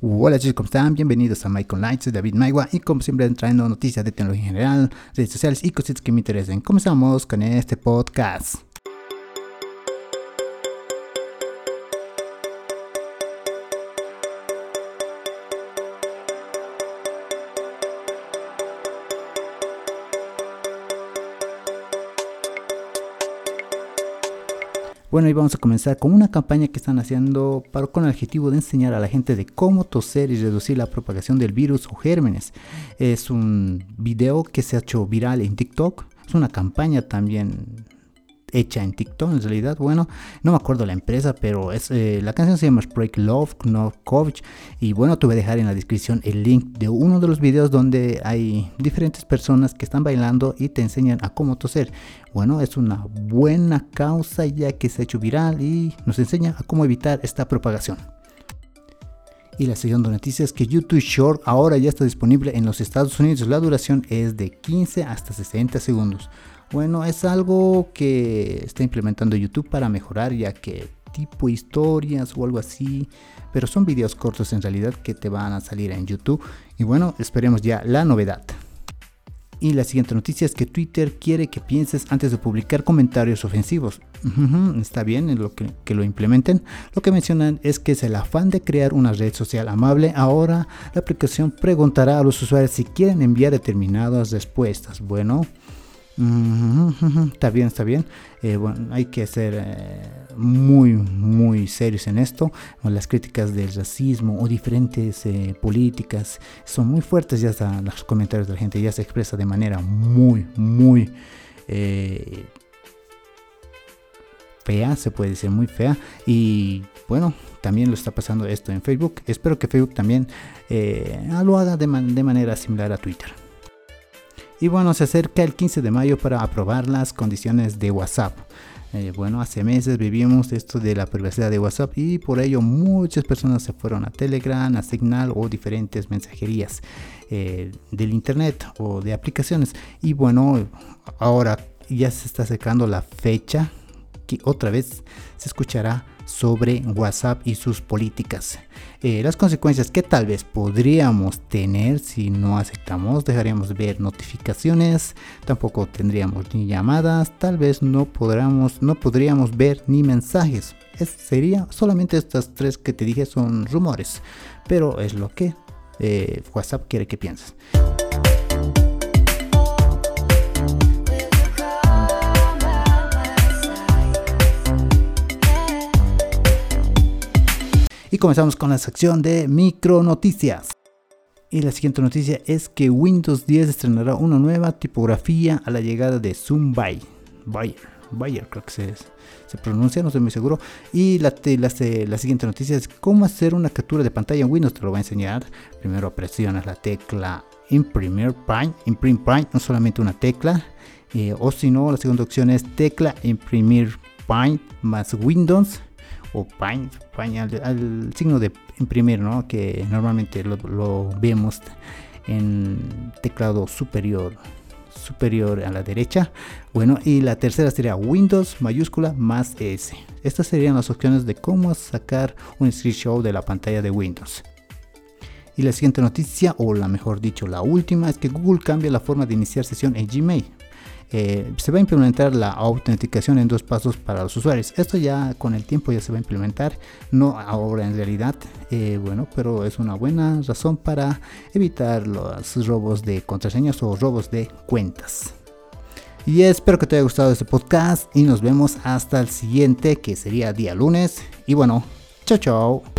Hola chicos, ¿cómo están? Bienvenidos a Michael Lights, soy David Maigua y como siempre trayendo noticias de tecnología en general, redes sociales y cositas que me interesen. Comenzamos con este podcast. Bueno, y vamos a comenzar con una campaña que están haciendo para, con el objetivo de enseñar a la gente de cómo toser y reducir la propagación del virus o gérmenes. Es un video que se ha hecho viral en TikTok. Es una campaña también hecha en TikTok en realidad. Bueno, no me acuerdo la empresa, pero es, eh, la canción se llama Break Love, Novkovich. Y bueno, te voy a dejar en la descripción el link de uno de los videos donde hay diferentes personas que están bailando y te enseñan a cómo toser. Bueno, es una buena causa ya que se ha hecho viral y nos enseña a cómo evitar esta propagación. Y la siguiente noticia es que YouTube Short ahora ya está disponible en los Estados Unidos. La duración es de 15 hasta 60 segundos. Bueno, es algo que está implementando YouTube para mejorar ya que tipo historias o algo así, pero son videos cortos en realidad que te van a salir en YouTube. Y bueno, esperemos ya la novedad. Y la siguiente noticia es que Twitter quiere que pienses antes de publicar comentarios ofensivos. está bien en lo que, que, lo implementen. Lo que mencionan es que es el afán de crear una red social amable. Ahora la aplicación preguntará a los usuarios si quieren enviar determinadas respuestas. Bueno, Está bien, está bien. Eh, bueno, hay que ser eh, muy, muy serios en esto. Las críticas del racismo o diferentes eh, políticas son muy fuertes. Ya están los comentarios de la gente ya se expresa de manera muy, muy fea, se puede decir muy fea. Y bueno, también lo está pasando esto en Facebook. Espero que Facebook también lo haga de manera similar a Twitter. Y bueno, se acerca el 15 de mayo para aprobar las condiciones de WhatsApp. Eh, bueno, hace meses vivimos esto de la privacidad de WhatsApp y por ello muchas personas se fueron a Telegram, a Signal o diferentes mensajerías eh, del Internet o de aplicaciones. Y bueno, ahora ya se está acercando la fecha que otra vez se escuchará sobre WhatsApp y sus políticas. Eh, las consecuencias que tal vez podríamos tener si no aceptamos, dejaríamos ver notificaciones, tampoco tendríamos ni llamadas, tal vez no no podríamos ver ni mensajes. Es, sería solamente estas tres que te dije son rumores, pero es lo que eh, WhatsApp quiere que pienses. Y comenzamos con la sección de micro noticias. Y la siguiente noticia es que Windows 10 estrenará una nueva tipografía a la llegada de Zoom Bayer. Bayer, creo que se, se, pronuncia, no estoy muy seguro. Y la, la, la, siguiente noticia es cómo hacer una captura de pantalla en Windows. Te lo voy a enseñar. Primero presionas la tecla Imprimir Prime. Imprimir Prime, no solamente una tecla. Eh, o si no, la segunda opción es tecla Imprimir Prime más Windows o paint, al, signo de imprimir, ¿no? que normalmente lo, vemos en teclado superior superior a la derecha. Bueno, y la tercera sería Windows mayúscula más S. Estas serían las opciones de cómo sacar un screenshot de la pantalla de Windows. Y la siguiente noticia, o la mejor dicho, la última, es que Google cambia la forma de iniciar sesión en Gmail. Eh, se va a implementar la autenticación en dos pasos para los usuarios. Esto ya con el tiempo ya se va a implementar, no ahora en realidad, eh, bueno, pero es una buena razón para evitar los robos de contraseñas o robos de cuentas. Y espero que te haya gustado este podcast y nos vemos hasta el siguiente que sería día lunes. Y bueno, chao chao.